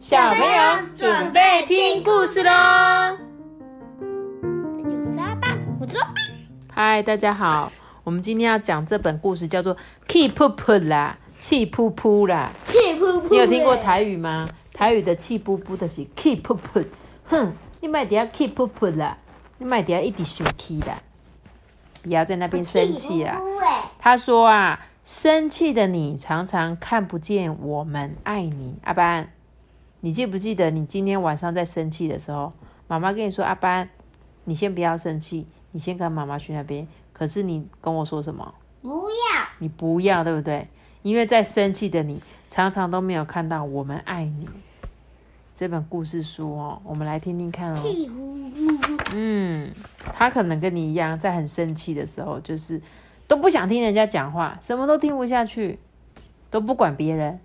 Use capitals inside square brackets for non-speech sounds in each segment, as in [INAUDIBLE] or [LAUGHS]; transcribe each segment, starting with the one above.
小朋友准备听故事喽！我知道。嗨，大家好，我们今天要讲这本故事叫做《气噗噗》啦，气噗噗啦。气噗噗。你有听过台语吗？台语的气噗噗的是气噗噗。哼，你卖底下气噗噗啦，你卖底下一直生气啦，不要在那边生气啦。他说啊，生气的你常常看不见我们爱你。阿班，你记不记得你今天晚上在生气的时候，妈妈跟你说，阿班，你先不要生气，你先跟妈妈去那边。可是你跟我说什么？不要。你不要，对不对？因为在生气的你常常都没有看到我们爱你。这本故事书哦，我们来听听看哦。气呼呼。嗯，他可能跟你一样，在很生气的时候，就是都不想听人家讲话，什么都听不下去，都不管别人。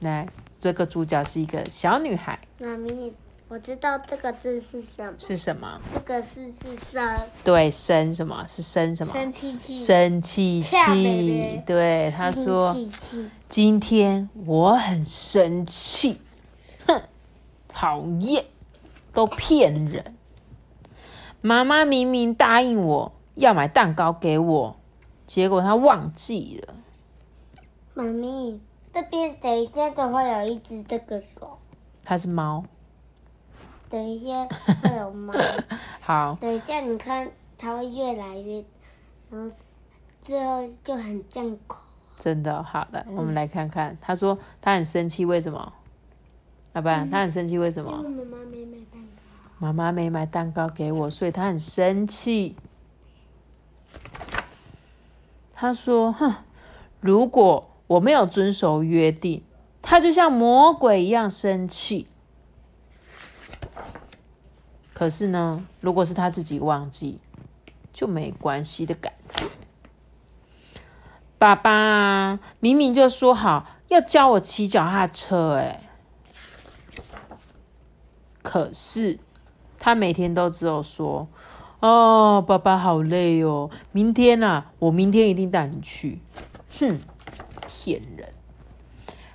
来，这个主角是一个小女孩。妈咪，我知道这个字是什么？是什么？这个字是生。对，生什么是生什么？生气气。生气气。对，他说：“今天我很生气。”哼。讨厌，都骗人！妈妈明明答应我要买蛋糕给我，结果她忘记了。妈咪，这边等一下都会有一只这个狗。它是猫。等一下会有猫。[LAUGHS] 好。等一下你看，它会越来越，然后最后就很像狗。真的，好的，我们来看看。他说他很生气，为什么？老板，他很生气，为什么？妈妈没买蛋糕。妈妈没买蛋糕给我，所以他很生气。他说：“哼，如果我没有遵守约定，他就像魔鬼一样生气。可是呢，如果是他自己忘记，就没关系的感觉。爸爸明明就说好要教我骑脚踏车，哎。”可是，他每天都只有说：“哦，爸爸好累哦，明天啊，我明天一定带你去。”哼，骗人！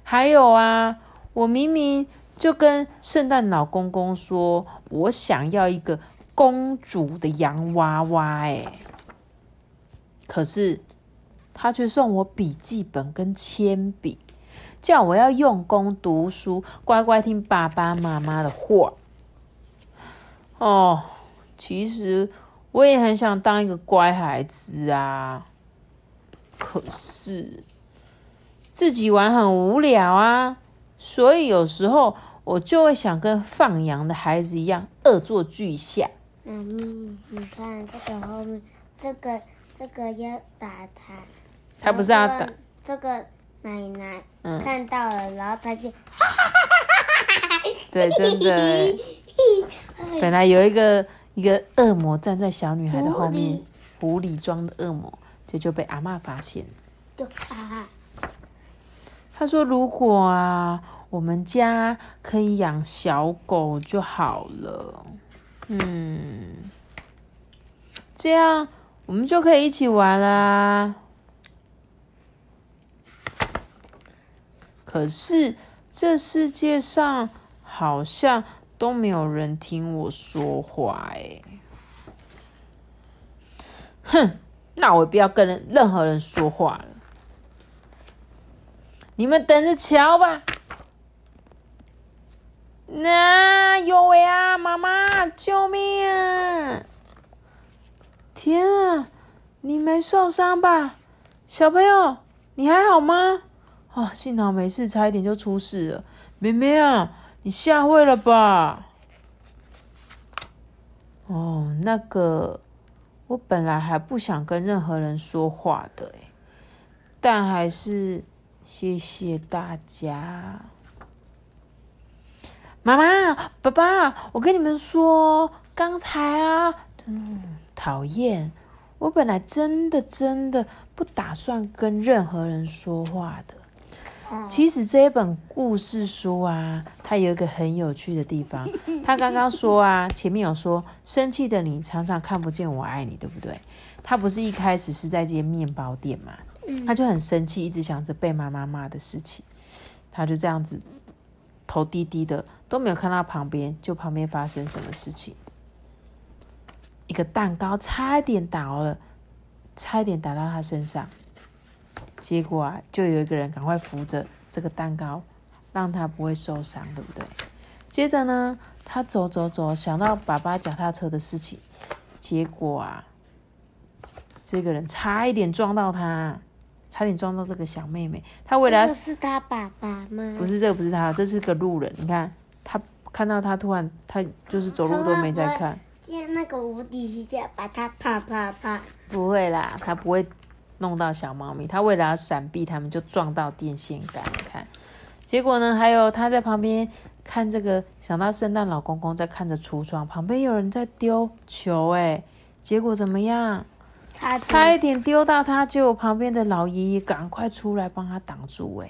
还有啊，我明明就跟圣诞老公公说，我想要一个公主的洋娃娃，哎，可是他却送我笔记本跟铅笔，叫我要用功读书，乖乖听爸爸妈妈的话。哦，其实我也很想当一个乖孩子啊，可是自己玩很无聊啊，所以有时候我就会想跟放羊的孩子一样恶作剧一下。妈咪，你看这个后面，这个这个要打他，他不是要打这个奶奶看到了，然后他就，[LAUGHS] 对，真的。[LAUGHS] 本来有一个一个恶魔站在小女孩的后面，狐狸装的恶魔，这就被阿妈发现。他说：“如果啊，我们家可以养小狗就好了，嗯，这样我们就可以一起玩啦。可是这世界上好像……”都没有人听我说话哎，哼，那我不要跟任何人说话了，你们等着瞧吧。那有喂啊，妈妈，救命啊！天啊，你没受伤吧？小朋友，你还好吗？哦，幸好没事，差一点就出事了，妹妹啊。你吓坏了吧？哦，那个，我本来还不想跟任何人说话的但还是谢谢大家。妈妈、爸爸，我跟你们说，刚才啊，嗯，讨厌，我本来真的真的不打算跟任何人说话的。其实这一本故事书啊，它有一个很有趣的地方。[LAUGHS] 他刚刚说啊，前面有说生气的你常常看不见我爱你，对不对？他不是一开始是在间面包店嘛，他就很生气，一直想着被妈妈骂的事情，他就这样子头低低的都没有看到旁边，就旁边发生什么事情？一个蛋糕差一点倒了，差一点打到他身上，结果啊，就有一个人赶快扶着这个蛋糕，让他不会受伤，对不对？接着呢，他走走走，想到爸爸脚踏车的事情，结果啊，这个人差一点撞到他，差点撞到这个小妹妹。他为了要是他爸爸吗？不是这个不是他，这是个路人。你看他看到他突然他就是走路都没在看，像那个无敌世界把他啪啪啪。不会啦，他不会弄到小猫咪。他为了要闪避他们，就撞到电线杆。你看，结果呢，还有他在旁边看这个，想到圣诞老公公在看着橱窗，旁边有人在丢球，哎，结果怎么样？他差一点丢到他，结果旁边的老爷爷赶快出来帮他挡住，哎，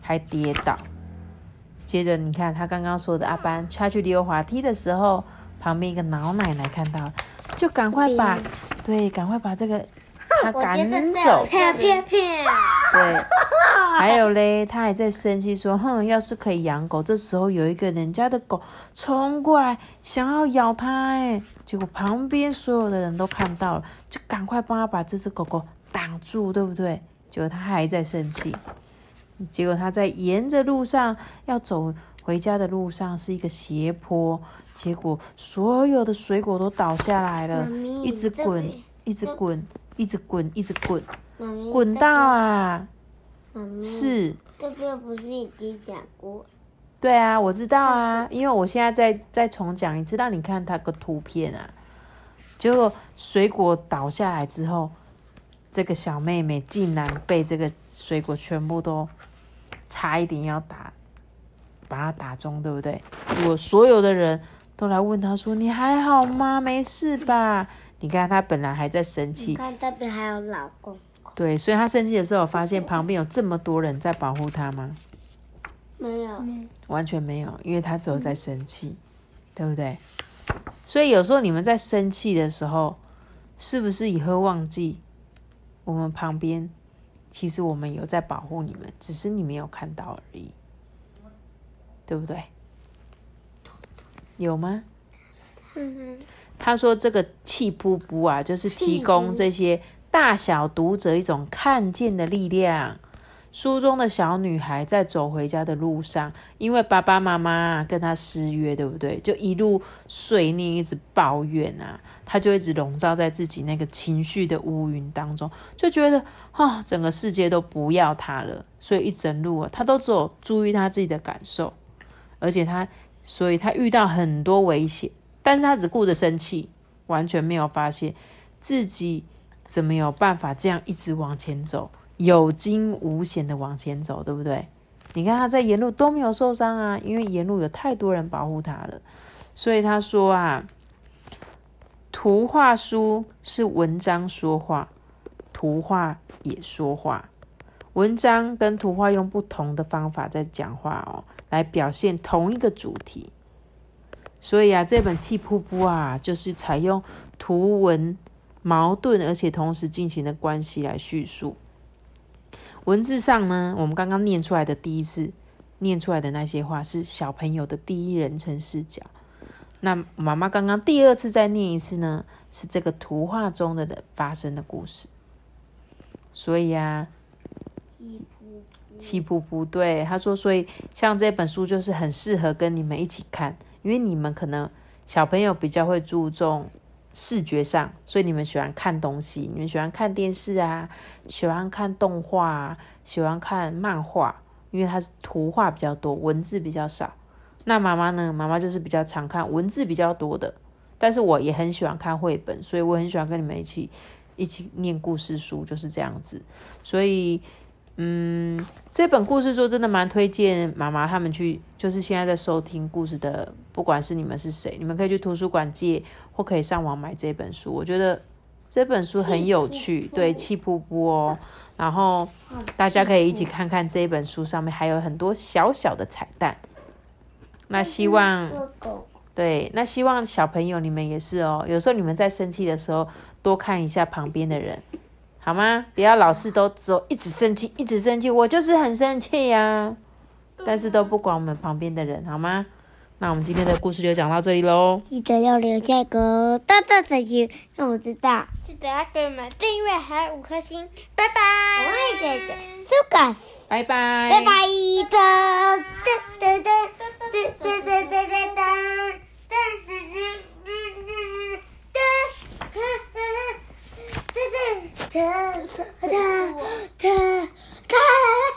还跌倒。接着你看他刚刚说的阿班他去溜滑梯的时候，旁边一个老奶奶看到，就赶快把对，赶快把这个 [LAUGHS] 他赶走。对，还有嘞，他还在生气说：“哼，要是可以养狗，这时候有一个人家的狗冲过来想要咬他，哎，结果旁边所有的人都看到了，就赶快帮他把这只狗狗挡住，对不对？结果他还在生气，结果他在沿着路上要走回家的路上是一个斜坡，结果所有的水果都倒下来了，一直这滚，一直滚，一直滚，一直滚，滚到，啊！是，这边不是已经讲过？对啊，我知道啊，因为我现在再再重讲一次，让你看它个图片啊。结果水果倒下来之后，这个小妹妹竟然被这个水果全部都差一点要打，把它打中，对不对？我所有的人都来问她说：“你还好吗？没事吧？”你看她本来还在生气你，看这边还有老公，对，所以他生气的时候，发现旁边有这么多人在保护他吗？没有，完全没有，因为他只有在生气，对不对？所以有时候你们在生气的时候，是不是也会忘记我们旁边其实我们有在保护你们，只是你没有看到而已，对不对？有吗？嗯，他说这个气噗噗啊，就是提供这些大小读者一种看见的力量。书中的小女孩在走回家的路上，因为爸爸妈妈跟她失约，对不对？就一路碎念，一直抱怨啊，她就一直笼罩在自己那个情绪的乌云当中，就觉得啊、整个世界都不要她了。所以一整路啊，她都只有注意她自己的感受，而且她，所以她遇到很多危险，但是她只顾着生气，完全没有发现自己怎么有办法这样一直往前走。有惊无险的往前走，对不对？你看他在沿路都没有受伤啊，因为沿路有太多人保护他了。所以他说啊，图画书是文章说话，图画也说话。文章跟图画用不同的方法在讲话哦，来表现同一个主题。所以啊，这本《气瀑布》啊，就是采用图文矛盾而且同时进行的关系来叙述。文字上呢，我们刚刚念出来的第一次念出来的那些话是小朋友的第一人称视角。那妈妈刚刚第二次再念一次呢，是这个图画中的人发生的故事。所以啊，气噗气噗噗，对他说，所以像这本书就是很适合跟你们一起看，因为你们可能小朋友比较会注重视觉上，所以你们喜欢看东西，你们喜欢看电视啊，喜欢看动画，喜欢看漫画，因为它是图画比较多，文字比较少。那妈妈呢？妈妈就是比较常看文字比较多的，但是我也很喜欢看绘本，所以我很喜欢跟你们一起一起念故事书，就是这样子。所以，嗯，这本故事书真的蛮推荐妈妈他们去，就是现在在收听故事的，不管是你们是谁，你们可以去图书馆借，或可以上网买这本书。我觉得这本书很有趣，对，气噗噗哦。然后大家可以一起看看这本书上面还有很多小小的彩蛋。那希望对，那希望小朋友你们也是哦。有时候你们在生气的时候，多看一下旁边的人，好吗？不要老是都只有一直生气，一直生气，我就是很生气呀、但是都不管我们旁边的人，好吗？那我们今天的故事就讲到这里喽。记得要留下一个大大的言，让我知道。记得要给我们订阅还有五颗星，拜拜。我会姐姐，Lucas，拜拜，拜拜。哒哒哒哒哒哒哒哒哒哒。哒他他他